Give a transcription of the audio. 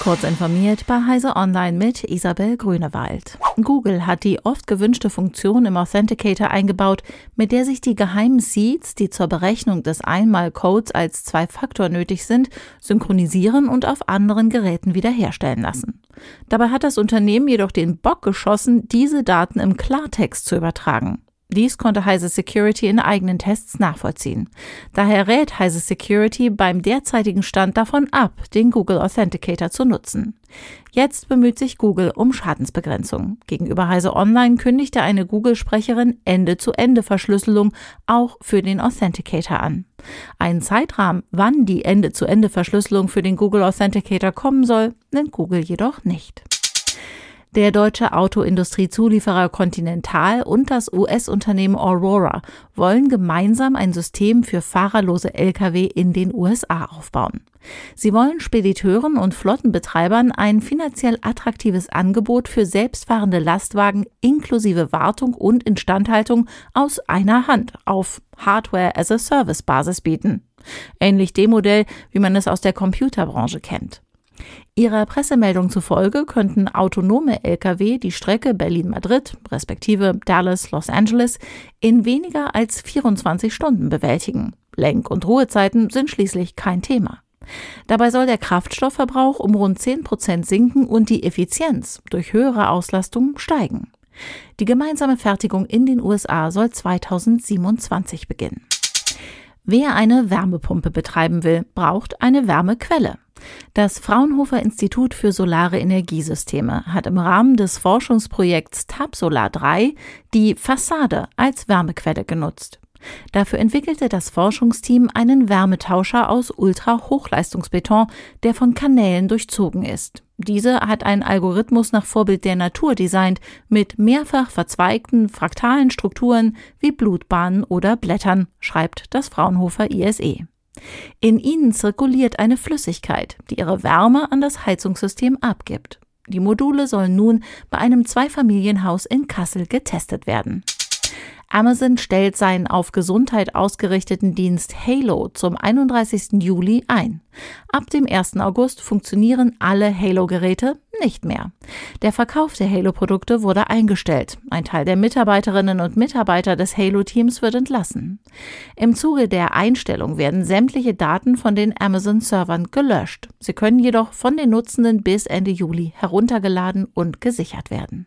Kurz informiert bei Heise Online mit Isabel Grünewald. Google hat die oft gewünschte Funktion im Authenticator eingebaut, mit der sich die geheimen Seeds, die zur Berechnung des Einmalcodes als Zwei-Faktor nötig sind, synchronisieren und auf anderen Geräten wiederherstellen lassen. Dabei hat das Unternehmen jedoch den Bock geschossen, diese Daten im Klartext zu übertragen. Dies konnte Heise Security in eigenen Tests nachvollziehen. Daher rät Heise Security beim derzeitigen Stand davon ab, den Google Authenticator zu nutzen. Jetzt bemüht sich Google um Schadensbegrenzung. Gegenüber Heise Online kündigte eine Google-Sprecherin Ende-zu-Ende-Verschlüsselung auch für den Authenticator an. Einen Zeitrahmen, wann die Ende-zu-Ende-Verschlüsselung für den Google Authenticator kommen soll, nennt Google jedoch nicht. Der deutsche Autoindustriezulieferer Continental und das US-Unternehmen Aurora wollen gemeinsam ein System für fahrerlose Lkw in den USA aufbauen. Sie wollen Spediteuren und Flottenbetreibern ein finanziell attraktives Angebot für selbstfahrende Lastwagen inklusive Wartung und Instandhaltung aus einer Hand auf Hardware-as-a-Service-Basis bieten. Ähnlich dem Modell, wie man es aus der Computerbranche kennt. Ihrer Pressemeldung zufolge könnten autonome Lkw die Strecke Berlin-Madrid respektive Dallas-Los Angeles in weniger als 24 Stunden bewältigen. Lenk- und Ruhezeiten sind schließlich kein Thema. Dabei soll der Kraftstoffverbrauch um rund 10 Prozent sinken und die Effizienz durch höhere Auslastung steigen. Die gemeinsame Fertigung in den USA soll 2027 beginnen. Wer eine Wärmepumpe betreiben will, braucht eine Wärmequelle. Das Fraunhofer Institut für Solare Energiesysteme hat im Rahmen des Forschungsprojekts TAPSolar 3 die Fassade als Wärmequelle genutzt. Dafür entwickelte das Forschungsteam einen Wärmetauscher aus Ultrahochleistungsbeton, der von Kanälen durchzogen ist. Diese hat einen Algorithmus nach Vorbild der Natur designt, mit mehrfach verzweigten fraktalen Strukturen wie Blutbahnen oder Blättern, schreibt das Fraunhofer ISE. In ihnen zirkuliert eine Flüssigkeit, die ihre Wärme an das Heizungssystem abgibt. Die Module sollen nun bei einem Zweifamilienhaus in Kassel getestet werden. Amazon stellt seinen auf Gesundheit ausgerichteten Dienst Halo zum 31. Juli ein. Ab dem 1. August funktionieren alle Halo-Geräte nicht mehr. Der Verkauf der Halo-Produkte wurde eingestellt. Ein Teil der Mitarbeiterinnen und Mitarbeiter des Halo-Teams wird entlassen. Im Zuge der Einstellung werden sämtliche Daten von den Amazon-Servern gelöscht. Sie können jedoch von den Nutzenden bis Ende Juli heruntergeladen und gesichert werden.